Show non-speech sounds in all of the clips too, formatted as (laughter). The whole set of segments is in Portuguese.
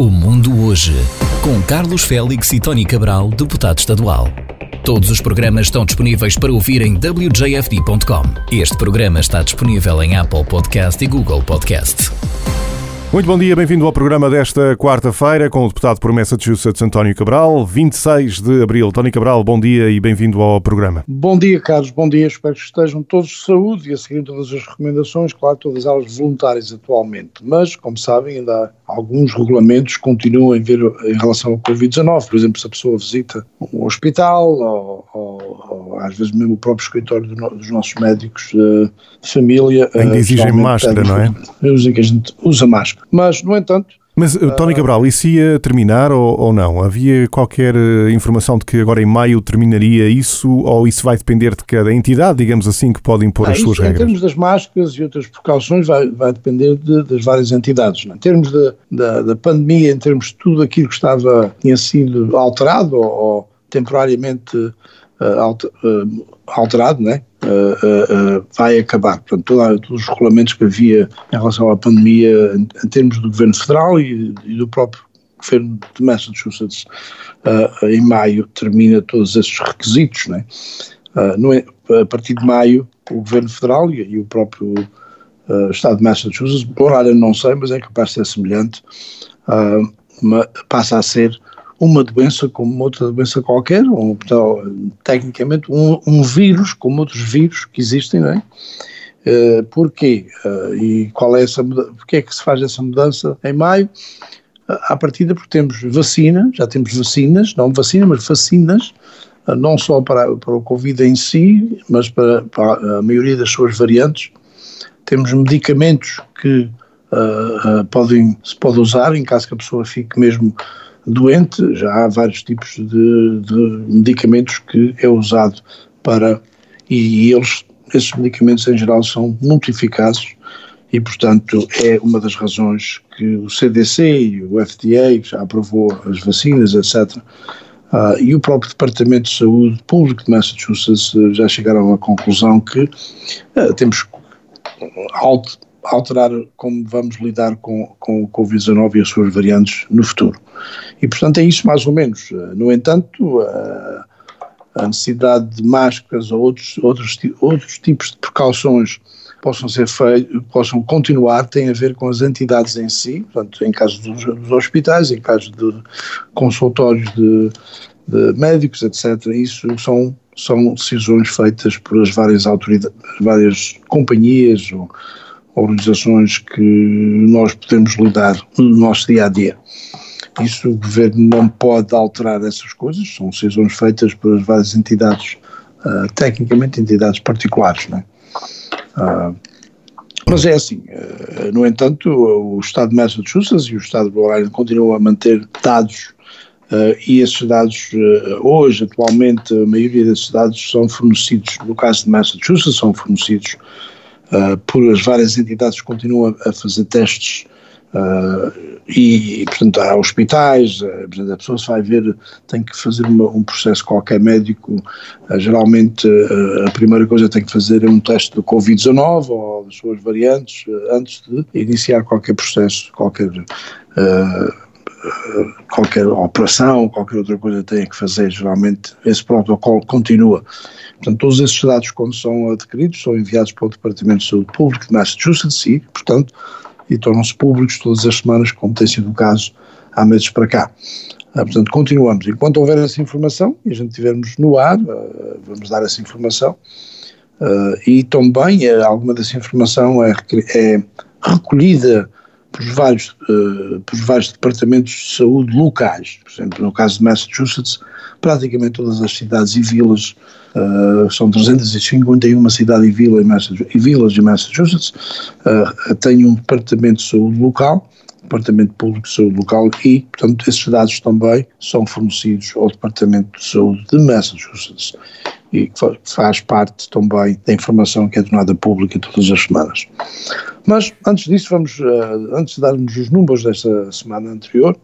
O Mundo Hoje, com Carlos Félix e Tony Cabral, deputado estadual. Todos os programas estão disponíveis para ouvir em wjfd.com. Este programa está disponível em Apple Podcast e Google Podcast. Muito bom dia, bem-vindo ao programa desta quarta-feira com o deputado por Massachusetts António Cabral, 26 de abril. Tony Cabral, bom dia e bem-vindo ao programa. Bom dia, Carlos, bom dia. Espero que estejam todos de saúde e a seguir todas as recomendações, claro, todas elas voluntárias atualmente. Mas, como sabem, ainda há alguns regulamentos continuam a ver em relação ao Covid-19. Por exemplo, se a pessoa visita um hospital ou, ou, ou às vezes mesmo o próprio escritório do, dos nossos médicos de família. Ainda exigem máscara, não é? Dizem que a gente usa máscara. Mas, no entanto, mas, uh, Tony Cabral, isso ia terminar ou, ou, não? Havia qualquer uh, informação de que agora em maio terminaria isso ou isso vai depender de cada entidade, digamos assim, que pode impor ah, as suas isso, regras? Em termos das máscaras e outras precauções vai, vai depender de, das várias entidades. Não? É? Em termos de, da, da pandemia, em termos de tudo aquilo que estava, tinha sido alterado ou, ou temporariamente uh, alterado, não é? Uh, uh, vai acabar. Portanto, todos os regulamentos que havia em relação à pandemia, em, em termos do governo federal e, e, do próprio governo de Massachusetts, em maio termina todos esses requisitos. Né? É, a partir de maio, o governo federal e, e o próprio Estado de Massachusetts, por área não sei, mas é capaz de ser semelhante, uma, passa a ser uma doença como outra doença qualquer, ou, então, tecnicamente um, um, vírus como outros vírus que existem, não é? Uh, porquê? Uh, e qual é essa Porquê é que se faz essa mudança em maio? Uh, à partida porque temos vacina, já temos vacinas, não vacina, mas vacinas, uh, não só para, para o Covid em si, mas para, para, a maioria das suas variantes. Temos medicamentos que podem, se pode usar em caso que a pessoa fique mesmo doente, já há vários tipos de, de medicamentos que é usado para, e eles, esses medicamentos em geral são muito eficazes e, portanto, é uma das razões que o CDC e o FDA já aprovou as vacinas, etc., uh, e o próprio Departamento de Saúde Público de Massachusetts já chegaram à conclusão que uh, temos alto alterar como vamos lidar com, com o Covid-19 e as suas variantes no futuro. E, portanto, é isso mais ou menos. No entanto, a, a necessidade de máscaras ou outros, outros, outros tipos de precauções possam ser possam continuar, tem a ver com as entidades em si, portanto, em caso dos, dos hospitais, em caso de consultórios de, de médicos, etc. Isso são são decisões feitas por as várias autoridades, várias companhias ou organizações que nós podemos lidar no nosso dia a dia. Isso o governo não pode alterar essas coisas, são decisões feitas pelas várias entidades, uh, tecnicamente entidades particulares, não é? Uh, mas é assim, uh, no entanto, o Estado de Massachusetts e o Estado Rhode Island continuam a manter dados e esses dados, hoje, atualmente, a maioria desses dados são fornecidos, no caso de Massachusetts, são fornecidos uh, por as várias entidades continuam a, fazer testes uh, e, portanto, há hospitais, uh, a pessoa se vai ver, tem que fazer uma, um processo qualquer médico, geralmente a primeira coisa tem que fazer é um teste do Covid-19 ou das suas variantes antes de iniciar qualquer processo, qualquer qualquer operação, qualquer outra coisa tenha que fazer, geralmente esse protocolo continua. Portanto, todos esses dados, quando são adquiridos, são enviados para o Departamento de Saúde Pública de Massachusetts e, portanto, e tornam-se públicos todas as semanas, como tem sido o caso há meses para cá. Ah, portanto, continuamos. Enquanto houver essa informação e a gente estivermos no ar, ah, vamos dar essa informação. Ah, e também eh, alguma dessa informação é, é recolhida por vários, uh, por vários departamentos de saúde locais. Por exemplo, no caso de Massachusetts, praticamente todas as cidades e vilas, uh, são 351 cidades e, vila e vilas em Massachusetts, uh, têm um departamento de saúde local, departamento público de saúde local e, portanto, esses dados também são fornecidos ao departamento de saúde de Massachusetts e que faz parte também da informação que é tornada pública todas as semanas. Mas antes disso, vamos, uh, antes de darmos os números desta semana anterior,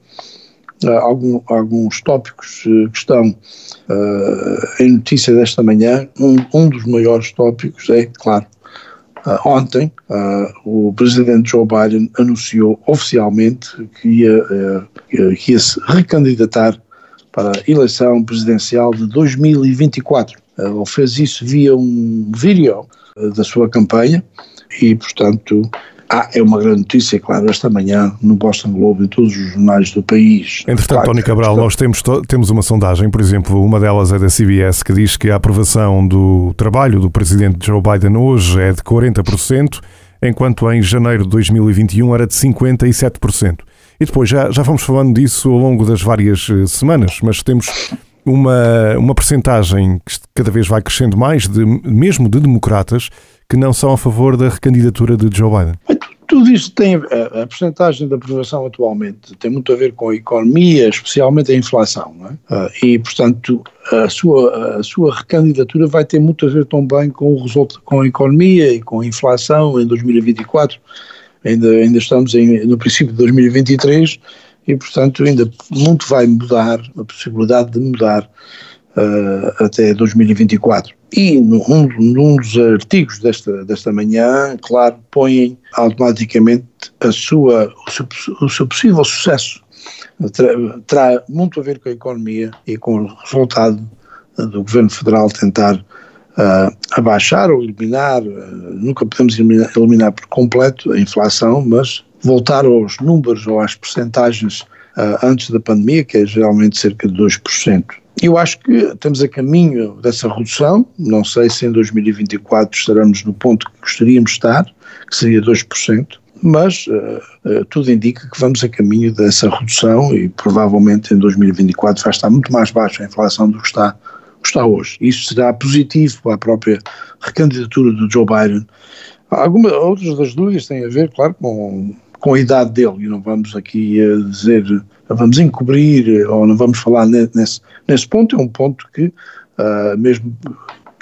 uh, algum, alguns tópicos uh, que estão em notícia desta manhã. Um, um dos maiores tópicos é, claro, Uh, ontem, uh, o presidente Joe Biden anunciou oficialmente que ia, uh, que ia se recandidatar para a eleição presidencial de 2024. Ele fez isso via um vídeo da sua campanha e, portanto, ah, é uma grande notícia, claro, esta manhã no Boston Globe e todos os jornais do país. Entretanto, claro, Tony Cabral, nós temos, temos uma sondagem, por exemplo, uma delas é da CBS, que diz que a aprovação do trabalho do presidente Joe Biden hoje é de 40%, enquanto em janeiro de 2021 era de 57%. E depois já, já vamos falando disso ao longo das várias eh, semanas, mas temos uma, uma percentagem que cada vez vai crescendo mais, de, mesmo de democratas, que não são a favor da recandidatura de Joe Biden. Tudo isto tem, a, a porcentagem da aprovação atualmente tem muito a ver com a economia, especialmente a inflação, é? uh, e portanto a sua, a sua recandidatura vai ter muito a ver também com o resultado, com a economia e com a inflação em 2024, ainda, ainda estamos em, no princípio de 2023 e portanto ainda muito vai mudar, a possibilidade de mudar uh, até 2024. E num, num dos artigos desta, desta manhã, claro, põem automaticamente a sua, o, seu, o seu possível sucesso. Terá, muito a ver com a economia e com o resultado do Governo Federal tentar uh, abaixar ou eliminar, uh, nunca podemos eliminar, eliminar, por completo a inflação, mas voltar aos números ou às percentagens uh, antes da pandemia, que é geralmente cerca de 2%. Eu acho que estamos a caminho dessa redução, não sei se em 2024 estaremos no ponto que gostaríamos de estar, que seria 2%, mas uh, uh, tudo indica que vamos a caminho dessa redução e provavelmente em 2024 vai estar muito mais baixa a inflação do que está, está hoje. Isso será positivo para a própria recandidatura do Joe Biden. Algumas outras das dúvidas têm a ver, claro, com, com a idade dele, e não vamos aqui uh, dizer vamos encobrir ou não vamos falar nesse, nesse ponto, é um ponto que, uh, mesmo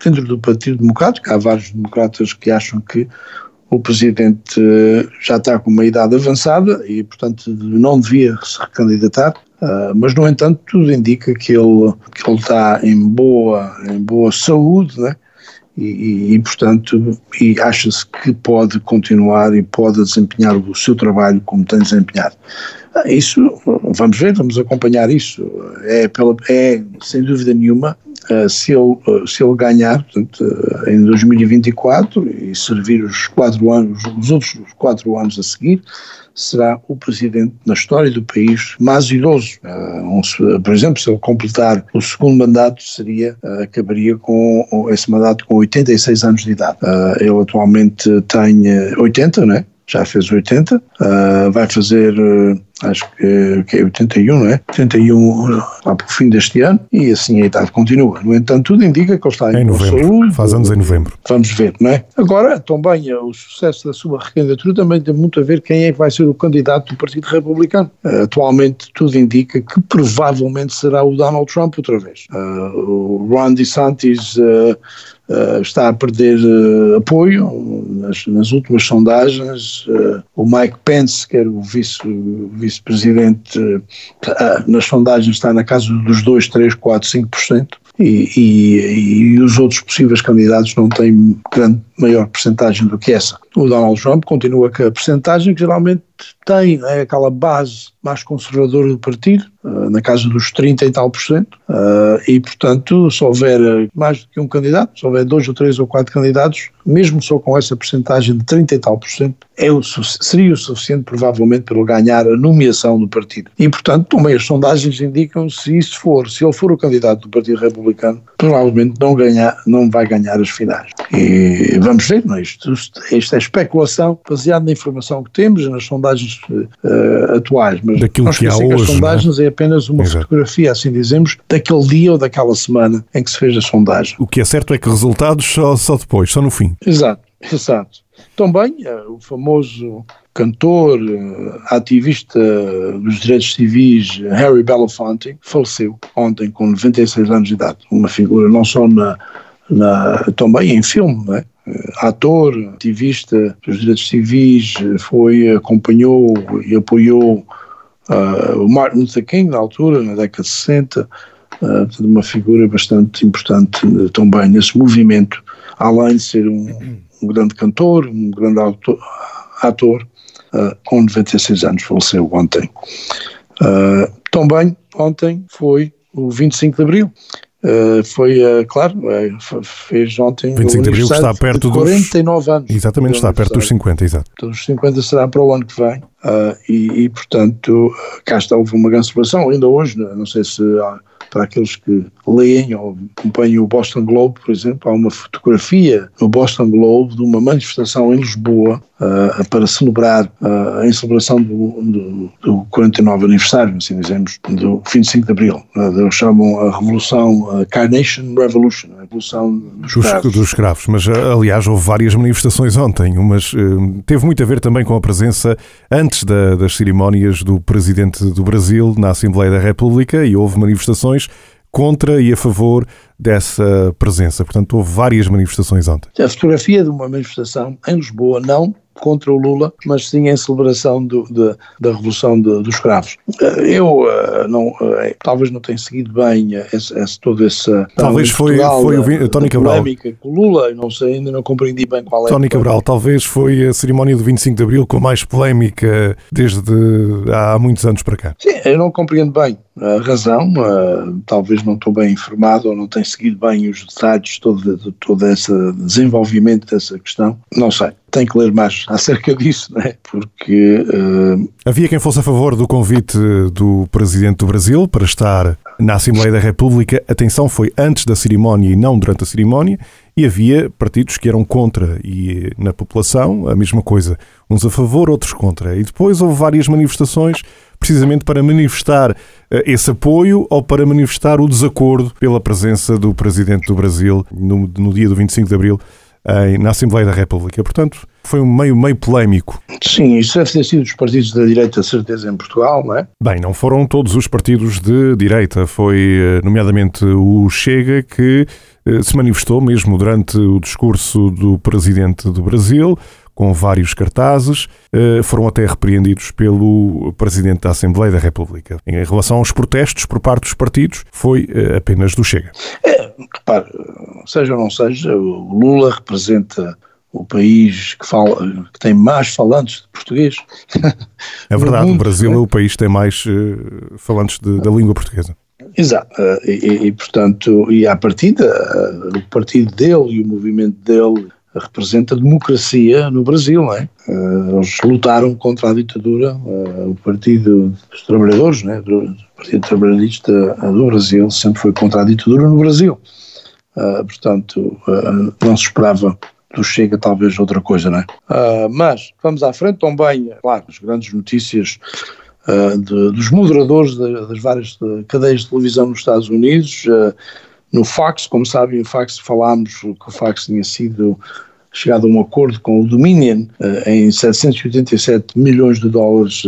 dentro do Partido Democrático, há vários democratas que acham que o Presidente uh, já está com uma idade avançada e, portanto, não devia se recandidatar, uh, mas, no entanto, tudo indica que ele, que ele está em boa, em boa saúde, né? E, e, e, portanto, e acha-se que pode continuar e pode desempenhar o seu trabalho como tem desempenhado. Ah, isso, vamos ver, vamos acompanhar isso. É, pela, é sem dúvida nenhuma, ah, se ele, ah, se ele ganhar, portanto, em 2024 e servir os quatro anos, os outros quatro anos a seguir, será o presidente na história do país mais idoso. por exemplo, se ele completar o segundo mandato, seria, acabaria com esse mandato com 86 anos de idade. ele atualmente tem 80, não é? Já fez 80, uh, vai fazer, uh, acho que, que, é 81, não é? 81 lá para o fim deste ano, e assim a idade continua. No entanto, tudo indica que ele está em, em novembro, saúde. Faz anos em novembro. Vamos ver, não é? Agora, também o sucesso da sua recandidatura também tem muito a ver quem é que vai ser o candidato do Partido Republicano. Uh, atualmente, tudo indica que provavelmente será o Donald Trump outra vez. o Ron DeSantis está a perder uh, apoio nas, nas, últimas sondagens. Uh, o Mike Pence, que era o vice-presidente, vice nas sondagens está na casa dos 2, 3, 4, 5%. E, e, e, os outros possíveis candidatos não têm grande maior percentagem do que essa. O Donald Trump continua com a percentagem que geralmente tem é aquela base mais conservadora do partido, uh, na casa dos 30 e tal por cento, uh, e portanto, se houver mais do que um candidato, se houver dois ou três ou quatro candidatos, mesmo só com essa percentagem de 30 e tal por cento, é o, seria o suficiente provavelmente para ele ganhar a nomeação do partido. E portanto, também as sondagens indicam se isso for, se ele for o candidato do Partido Republicano, provavelmente não, ganhar, não vai ganhar as finais. E vamos ver, não é? isto, isto é especulação baseada na informação que temos nas sondagens uh, atuais, mas Daquilo não que há hoje, as é? sondagens é? é? apenas uma Exato. fotografia, assim dizemos, daquele dia ou daquela semana em que se fez a sondagem. O que é certo é que resultados só, só depois, só no fim. Exato, exato. Também uh, o famoso cantor, uh, ativista dos direitos civis Harry Belafonte faleceu ontem com 96 anos de idade, uma figura não só na, na também em filme, não é? Eh, ator, ativista dos direitos civis, eh, foi, acompanhou e apoiou uh, o Martin Luther King na altura, na década de 60, uh, uma figura bastante importante uh, também nesse movimento, além de ser um, um grande cantor, um grande autor, ator, uh, com 96 anos, faleceu ontem. Também ontem foi o 25 de Abril. Uh, foi, uh, claro, uh, fez ontem 25 de Abril está perto de 49 dos, anos. Exatamente, está perto dos 50, exato. Então, os 50 será para o ano que vem e, e, portanto, cá está, houve uma grande celebração, ainda hoje, não sei se para aqueles que leem ou acompanham o Boston Globe, por exemplo, há uma fotografia no Boston Globe de uma manifestação em Lisboa uh, para celebrar, uh, em celebração do, do, do 49 aniversário, assim dizemos, do 25 de Abril. Uh, eles chamam a Revolução a Carnation Revolution, a Revolução dos, dos escravos. Dos escravos. Mas, aliás, houve várias manifestações ontem, umas teve muito a ver também com a presença antes da, das cerimónias do Presidente do Brasil na Assembleia da República e houve manifestações contra e a favor dessa presença. Portanto, houve várias manifestações ontem. A fotografia de uma manifestação em Lisboa, não contra o Lula, mas sim em celebração do, de, da Revolução de, dos Escravos. Eh, eu uh, não, uh, talvez não tenha seguido bem esse, esse, todo esse... Talvez foi, Portugal, foi o Tony Cabral. polémica com o Lula, não sei, ainda não compreendi bem qual é. Tony Cabral, talvez foi a cerimónia do 25 de Abril com mais polémica desde há muitos anos para cá. Sim, eu não compreendo bem a razão, talvez não estou bem informado ou não tenho seguido bem os detalhes de todo, de todo esse desenvolvimento dessa questão, não sei tem que ler mais acerca disso, né? porque... Uh... Havia quem fosse a favor do convite do Presidente do Brasil para estar na Assembleia da República. Atenção, foi antes da cerimónia e não durante a cerimónia. E havia partidos que eram contra, e na população a mesma coisa, uns a favor, outros contra. E depois houve várias manifestações, precisamente para manifestar eh, esse apoio ou para manifestar o desacordo pela presença do Presidente do Brasil no, no dia do 25 de Abril na Assembleia da República. Portanto, foi um meio, meio polémico. Sim, isso deve ter sido os partidos da direita, certeza, em Portugal, não é? Bem, não foram todos os partidos de direita. Foi, eh, nomeadamente, o Chega que se manifestou mesmo durante o discurso do Presidente do Brasil, com vários cartazes, eh, foram até repreendidos pelo Presidente da Assembleia da República. Em relação aos protestos por parte dos partidos, foi apenas do Chega. É, repare, seja ou não seja, o Lula representa o país que, fala, que tem mais falantes de português. É verdade, mundo, o Brasil é? é o país que tem mais falantes de, da língua portuguesa. Exato, uh, e, e, portanto, e à partida, uh, o partido dele e o movimento dele representa a democracia no Brasil, não é? eles lutaram contra a ditadura, o Partido dos Trabalhadores, né? o Partido Trabalhista do Brasil sempre foi contra a ditadura no Brasil. Portanto, não se esperava do Chega talvez outra coisa, não é? Mas vamos à frente também, claro, as grandes notícias de, dos moderadores de, das várias cadeias de televisão nos Estados Unidos, no Fox, como sabem, o Fox falámos que o Fox tinha sido chegado a um acordo com o Dominion em 787 milhões de dólares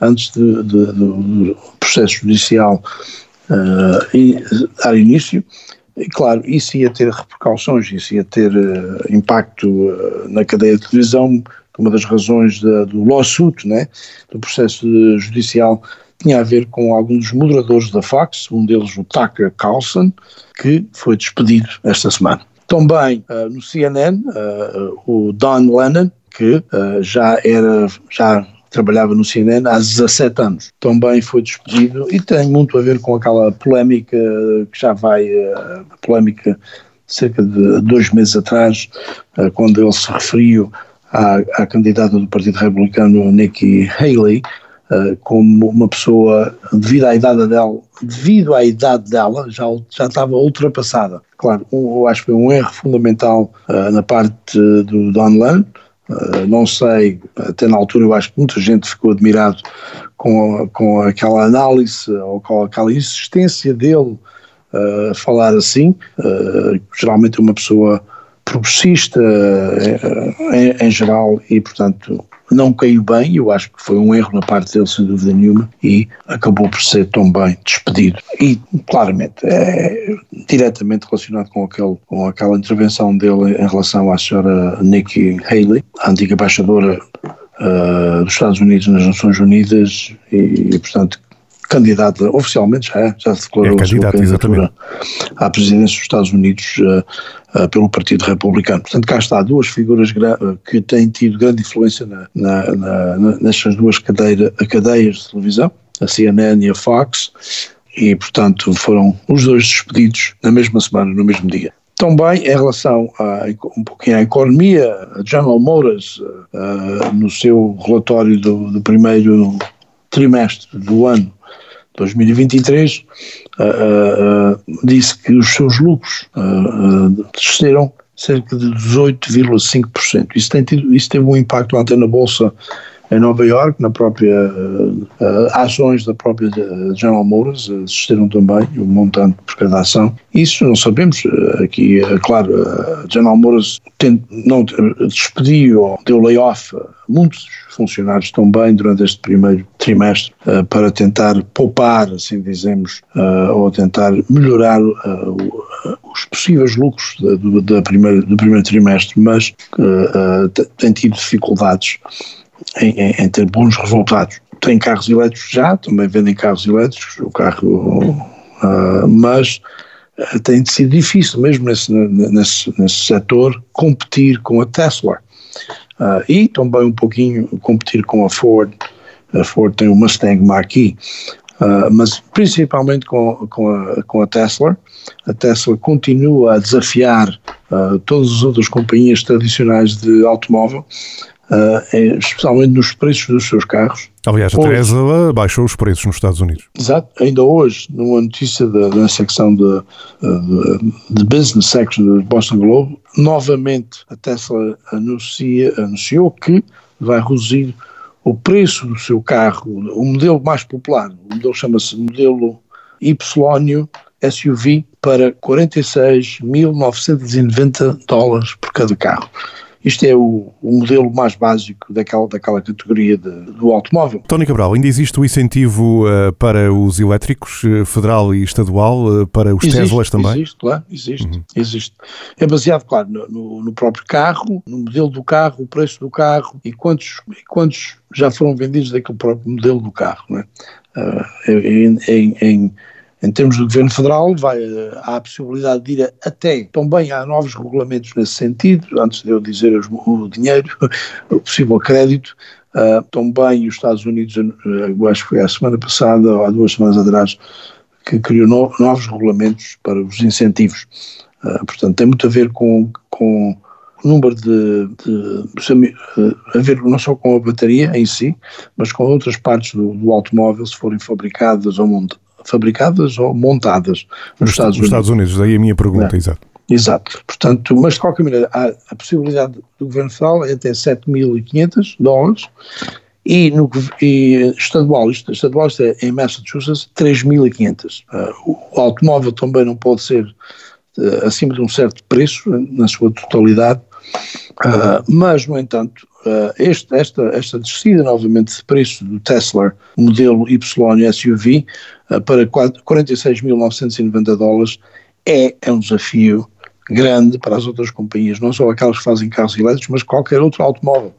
antes de, do processo judicial e dar início. E, claro, isso ia ter repercussões, isso ia ter uh, impacto uh, na cadeia de televisão, uma das razões da, do lawsuit, né, do processo judicial, tinha a ver com alguns dos moderadores da Fox, um deles o Tucker Carlson, que foi despedido esta semana. Também uh, no CNN, o Don Lennon, que já era, já trabalhava no CNN há 17 anos. Também foi despedido e tem muito a ver com aquela polémica que já vai, a polémica cerca de dois meses atrás, quando ele se referiu à, à candidata do Partido Republicano, Nikki Haley, eh, como uma pessoa, devido à idade dela, devido à idade dela, já, já estava ultrapassada. Claro, eu acho que foi um erro fundamental na parte do Don Lemon, Uh, não sei, até na altura eu acho que muita gente ficou admirado com, com aquela análise ou com aquela insistência dele uh, falar assim. Uh, geralmente uma pessoa progressista em, em geral e, portanto, não caiu bem, eu acho que foi um erro na parte dele, sem dúvida nenhuma, e acabou por ser também despedido. E, claramente, é diretamente relacionado com, aquele, com aquela intervenção dele em relação à senhora Nikki Haley, a antiga embaixadora uh, dos Estados Unidos nas Nações Unidas, e, e portanto, candidata, oficialmente já, já se declarou é candidata, exatamente. à presidência dos Estados Unidos uh, uh, pelo Partido Republicano. Portanto, cá está duas figuras que têm tido grande influência na, na, na, nestas duas cadeira, cadeias de televisão, a CNN e a Fox, e, portanto, foram os dois despedidos na mesma semana, no mesmo dia. Também em relação a um pouquinho à economia, a General Motors, uh, no seu relatório do, do, primeiro trimestre do ano 2023, uh, uh, disse que os seus lucros desceram cerca de 18,5%. Isso, tem isso teve um impacto até na Bolsa em Nova York, na própria uh, uh, ações da própria General Motors assistiram também o um montante por cada ação. Isso não sabemos, aqui, claro, General Motors não despediu ou deu layoff muitos funcionários também durante este primeiro trimestre para tentar poupar, assim dizemos, ou tentar melhorar os possíveis lucros da, da primeira, do primeiro trimestre, mas tem tido dificuldades em, em, ter bons resultados. Tem carros elétricos já, também vendem carros elétricos, o carro, uh, mas uh, tem sido difícil mesmo nesse, nesse, nesse setor competir com a Tesla uh, e também um pouquinho competir com a Ford. A Ford tem o Mustang Mach-E, uh, mas principalmente com, com, a, com a Tesla. A Tesla continua a desafiar uh, todas as outras companhias tradicionais de automóvel Uh, especialmente nos preços dos seus carros. Aliás, a Tesla baixou os preços nos Estados Unidos. Exato, ainda hoje, numa notícia da, da secção de, de, de, Business Section do Boston Globe, novamente a Tesla anuncia, anunciou que vai reduzir o preço do seu carro, o modelo mais popular, o modelo chama-se modelo Y SUV, para 46.990 dólares por cada carro. Isto é o, o, modelo mais básico daquela, daquela categoria de, do automóvel. Tony Cabral, ainda existe o incentivo uh, para os elétricos, uh, federal e estadual, uh, para os existe, Teslas também? Existe, claro, existe, uhum. existe. É baseado, claro, no, no, próprio carro, no modelo do carro, o preço do carro e quantos, e quantos já foram vendidos daquele próprio modelo do carro. Não é? em, em, em em termos do Governo Federal, vai, há a possibilidade de ir até, também há novos regulamentos nesse sentido, antes de eu dizer os, o dinheiro, (laughs) o possível crédito, uh, também os Estados Unidos, acho que foi a semana passada, ou há duas semanas atrás, que criou no, novos regulamentos para os incentivos. Uh, portanto, tem muito a ver com, com o número de, de, de, a ver não só com a bateria em si, mas com outras partes do, do automóvel, se forem fabricadas ou fabricadas ou montadas nos, nos Estados, Unidos. Estados Unidos. Daí a minha pergunta, exato. Exato. Portanto, mas de qualquer maneira, há a possibilidade do Governo Federal é até 7.500 dólares e, no, e estadual, isto, estadual isto é em Massachusetts, 3.500. Uh, o automóvel também não pode ser uh, acima de um certo preço, na sua totalidade, uh, mas, no entanto, este, esta, esta descida novamente de preço do Tesla modelo Y SUV para 46.990 dólares é, é um desafio grande para as outras companhias, não só aquelas que fazem carros elétricos, mas qualquer outro automóvel.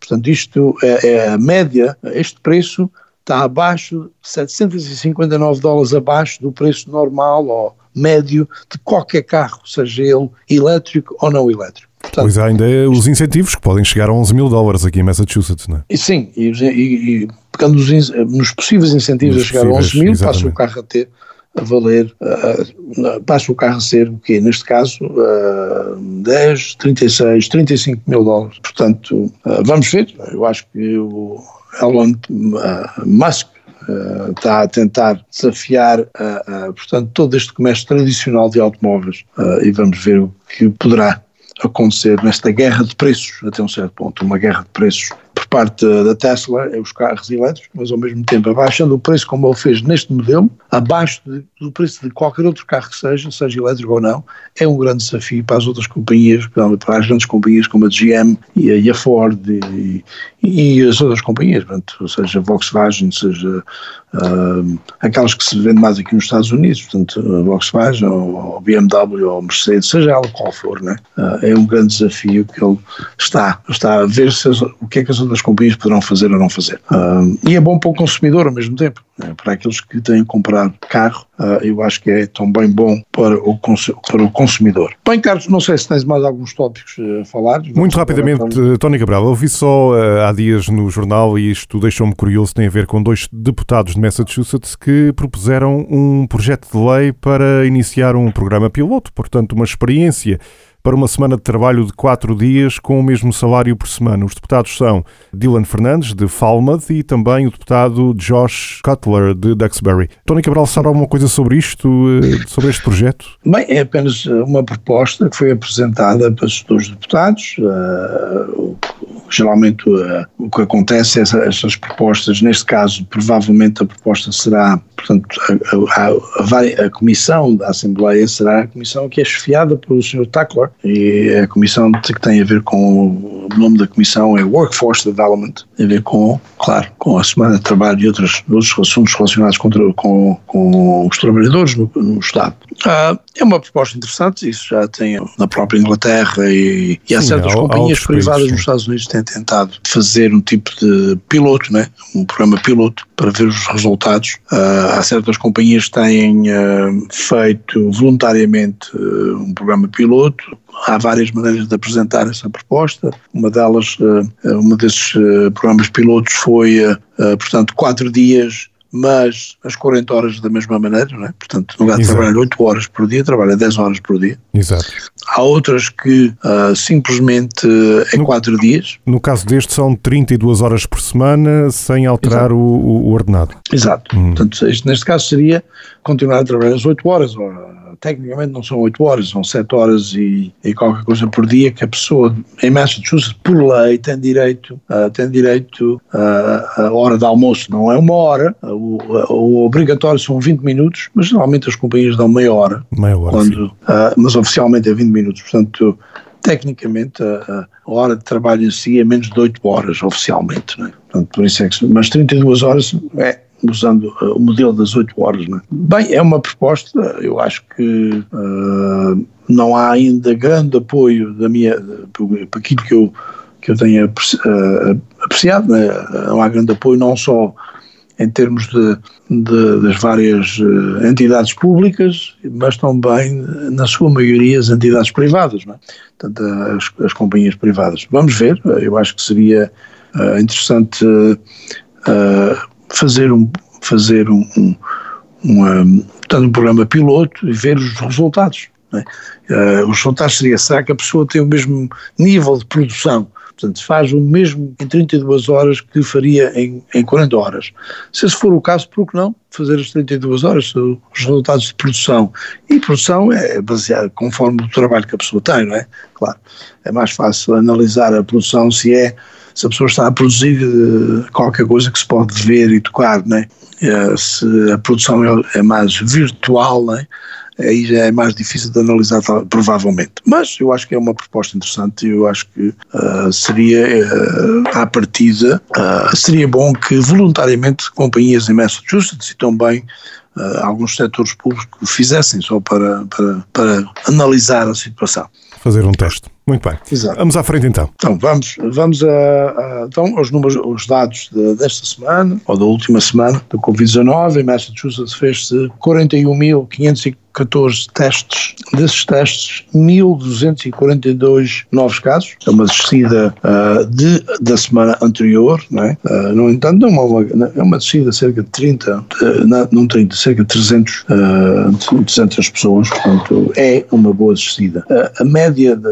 Portanto, isto é, é a média, este preço está abaixo, 759 dólares abaixo do preço normal ou médio de qualquer carro, seja ele elétrico ou não elétrico. Portanto, pois há ainda os incentivos que podem chegar a 11 mil dólares aqui em Massachusetts, não é? E, sim, e, e, e pegando nos, nos, possíveis incentivos nos a chegar a 11 mil, exatamente. passa o carro a ter a valer, uh, passa o carro a ser o quê? Neste caso, uh, 10, 36, 35 mil dólares. Portanto, uh, vamos ver. Eu acho que o Elon Musk está a tentar desafiar, portanto, todo este comércio tradicional de automóveis e vamos ver o que poderá acontecer nesta guerra de preços, até um certo ponto, uma guerra de preços por parte da Tesla, é os carros elétricos, mas ao mesmo tempo abaixando o preço como ele fez neste modelo, abaixo de, do preço de qualquer outro carro que seja, seja elétrico ou não, é um grande desafio para as outras companhias, para as grandes companhias como a GM e a Ford e, e as outras companhias, portanto, seja Volkswagen, seja uh, aquelas que se vendem mais aqui nos Estados Unidos, portanto, a Volkswagen ou, BMW ou Mercedes, seja ela qual for, né? Uh, é um grande desafio que ele está, está a ver se as, o que é que as outras companhias poderão fazer ou não fazer. Uh, e é bom para o consumidor ao mesmo tempo, né? para aqueles que têm que comprar carro, eu acho que é também bom para o, para o consumidor. Bem, Carlos, não sei se tens mais alguns tópicos a falar. Muito rapidamente, Tony Cabral, eu vi só há dias no jornal e isto deixou-me curioso, tem a ver com dois deputados de Massachusetts que propuseram um projeto de lei para iniciar um programa piloto, portanto, uma experiência para uma semana de trabalho de quatro dias com o mesmo salário por semana. Os deputados são Dylan Fernandes, de Falmouth, e também o deputado Josh Cutler, de Duxbury. Tony Cabral, sabe alguma coisa sobre isto, eh, sobre este projeto? Bem, é apenas uma proposta que foi apresentada pelos dois deputados. Uh, geralmente uh, o que acontece é essas propostas, neste caso, provavelmente a proposta será, portanto, a, a, a, a comissão da Assembleia será a comissão que é chefiada pelo Sr. Tuckler e a comissão que tem a ver com, o nome da comissão é Workforce Development, tem a ver com, claro, com a semana de trabalho e outros, outros assuntos relacionados com, com, com os trabalhadores no, no Estado. Uh, é uma proposta interessante, isso já tem na própria Inglaterra e, e há Sim, certas há, companhias privadas países, nos Estados Unidos têm tentado fazer um tipo de piloto, né? um programa piloto para ver os resultados. Uh, há certas companhias que têm uh, feito voluntariamente um programa piloto, há várias maneiras de apresentar essa proposta. Uma delas, uma desses programas pilotos foi, portanto, quatro dias mas as 40 horas da mesma maneira, não é? Portanto, no lugar de trabalhar 8 horas por dia, trabalha 10 horas por dia. Exato. Há outras que uh, simplesmente é 4 dias. No caso deste, são 32 horas por semana, sem alterar o, o, ordenado. Exato. Hum. Portanto, isto, neste caso seria continuar a trabalhar as 8 horas, ou tecnicamente não são 8 horas, são 7 horas e, e, qualquer coisa por dia que a pessoa em Massachusetts, por lei, tem direito, uh, tem direito uh, a hora de almoço. Não é uma hora, uh, o, o, obrigatório são 20 minutos, mas geralmente as companhias dão meia hora. Meia hora, quando, Mas oficialmente é 20 minutos, portanto tecnicamente a, a, hora de trabalho em si é menos de 8 horas oficialmente, não é? Portanto, por isso é que, mas 32 horas é, usando uh, o modelo das 8 horas. Né? Bem, é uma proposta, eu acho que uh, não há ainda grande apoio da minha, para aquilo que eu, que eu tenho uh, apreciado, né? não há grande apoio não só em termos de, de, das várias entidades públicas, mas também, na sua maioria, as entidades privadas, não é? Portanto, as, as companhias privadas. Vamos ver, eu acho que seria uh, interessante uh, fazer um, fazer um, um, um, um programa piloto e ver os resultados. É? Uh, os resultados seria, será que a pessoa tem o mesmo nível de produção? Portanto, faz o mesmo em 32 horas que faria em, em 40 horas. Se esse for o caso, por que não fazer as 32 horas, os resultados de produção? E produção é baseado conforme o trabalho que a pessoa tem, não é? Claro, é mais fácil analisar a produção se é se a pessoa está a produzir eh, qualquer coisa que se pode ver e tocar, né? se a produção é, é mais virtual, né? aí já é mais difícil de analisar provavelmente. Mas eu acho que é uma proposta interessante eu acho que uh, seria, uh, à partida, uh, seria bom que voluntariamente companhias em Massachusetts e também uh, alguns setores públicos fizessem só para, para, para analisar a situação. Fazer um teste. Muito bem. Exato. Vamos à frente então. Então, vamos, vamos a, a então, aos números, os dados de, desta semana, ou da última semana, do Covid-19. Em Massachusetts fez-se 41.550 14 testes. Desses testes, 1.242 novos casos. É uma descida uh, de, da semana anterior, não é? Uh, no entanto, não é uma, é uma descida de cerca de 30, uh, não 30, cerca de 300, uh, 300 pessoas, portanto, é uma boa descida. a média, de,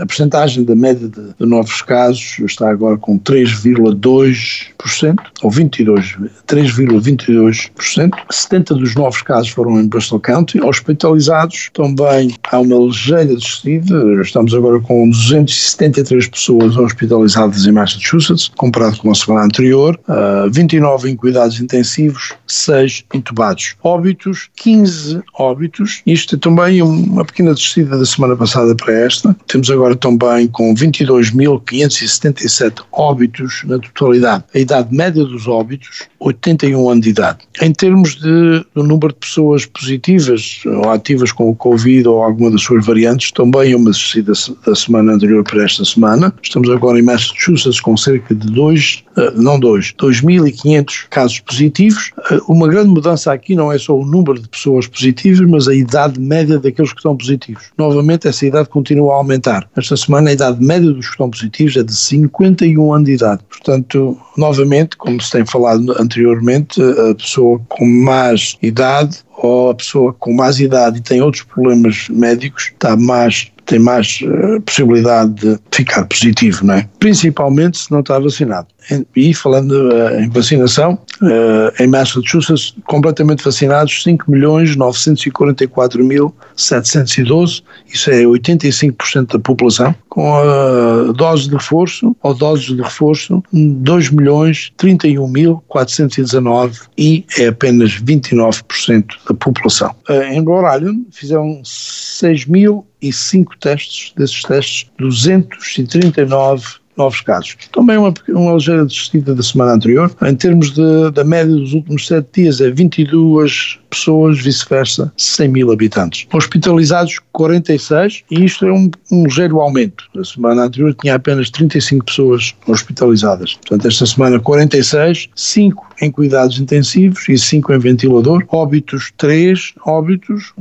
a percentagem da média de, de novos casos está agora com 3,2%, ou 22, 3,22%. 70 dos novos casos foram em Bristol County, hospitalizados, também há uma ligeira descida, estamos agora com 273 pessoas hospitalizadas em Massachusetts, comparado com a semana anterior, uh, ah, 29 em cuidados intensivos, 6 intubados. Óbitos, 15 óbitos, isto é também uma pequena descida da semana passada para esta, temos agora também com 22.577 óbitos na totalidade. A idade média dos óbitos, 81 anos de idade. Em termos de, do número de pessoas positivas ativas com o Covid ou alguma das suas variantes, também é uma descida da semana anterior para esta semana. Estamos agora em Massachusetts com cerca de 2, eh, não 2, 2.500 casos positivos. Eh, uma grande mudança aqui não é só o número de pessoas positivas, mas a idade média daqueles que estão positivos. Novamente, essa idade continua a aumentar. Esta semana, a idade média dos que estão positivos é de 51 anos de idade. Portanto, novamente, como se tem falado anteriormente, a pessoa com mais idade ou a pessoa com mais idade e tem outros problemas médicos está mais tem mais uh, possibilidade de ficar positivo, não é? Principalmente se não está vacinado. E falando uh, em vacinação, uh, em Massachusetts, completamente vacinados 5.944.712, isso é 85% da população, com a dose de reforço, ou doses de reforço, 2.031.419 e é apenas 29% da população. em Rhode Island fizeram 6.000 e cinco testes, desses testes, 239 novos casos. Também uma, uma ligeira descida da semana anterior. Em termos de, da média dos últimos sete dias, é 22 pessoas, vice-versa, 100 mil habitantes. Hospitalizados, 46, e isto é um, um ligeiro aumento. Na semana anterior tinha apenas 35 pessoas hospitalizadas. Portanto, esta semana 46, 5 em cuidados intensivos e 5 em ventilador. Óbitos, 3 óbitos.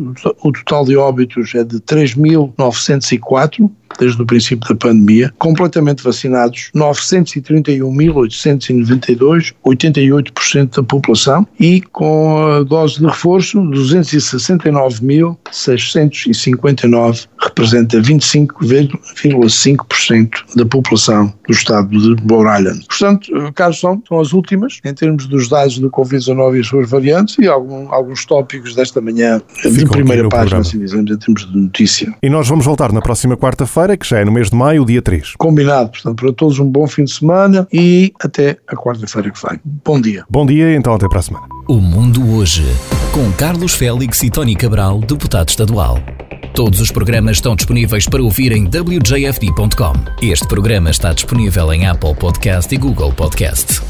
O total de óbitos é de 3.904 desde o princípio da pandemia, completamente vacinados 931.892, 88% da população, e com a dose de reforço 269.659, representa 25,5% da população do estado de Rhode Island. Portanto, caros são, são as últimas em termos dos dados do Covid-19 e as suas variantes e algum, alguns tópicos desta manhã de primeira página, assim dizemos, em termos de notícia. E nós vamos voltar na próxima quarta-feira, que já é no mês de maio, dia 3. Combinado. Portanto, para todos um bom fim de semana e até a quarta-feira que vem. Bom dia. Bom dia, então até para a semana. O Mundo Hoje, com Carlos Félix e Tony Cabral, deputado estadual. Todos os programas estão disponíveis para ouvir em wjfd.com. Este programa está disponível em Apple Podcast e Google Podcast.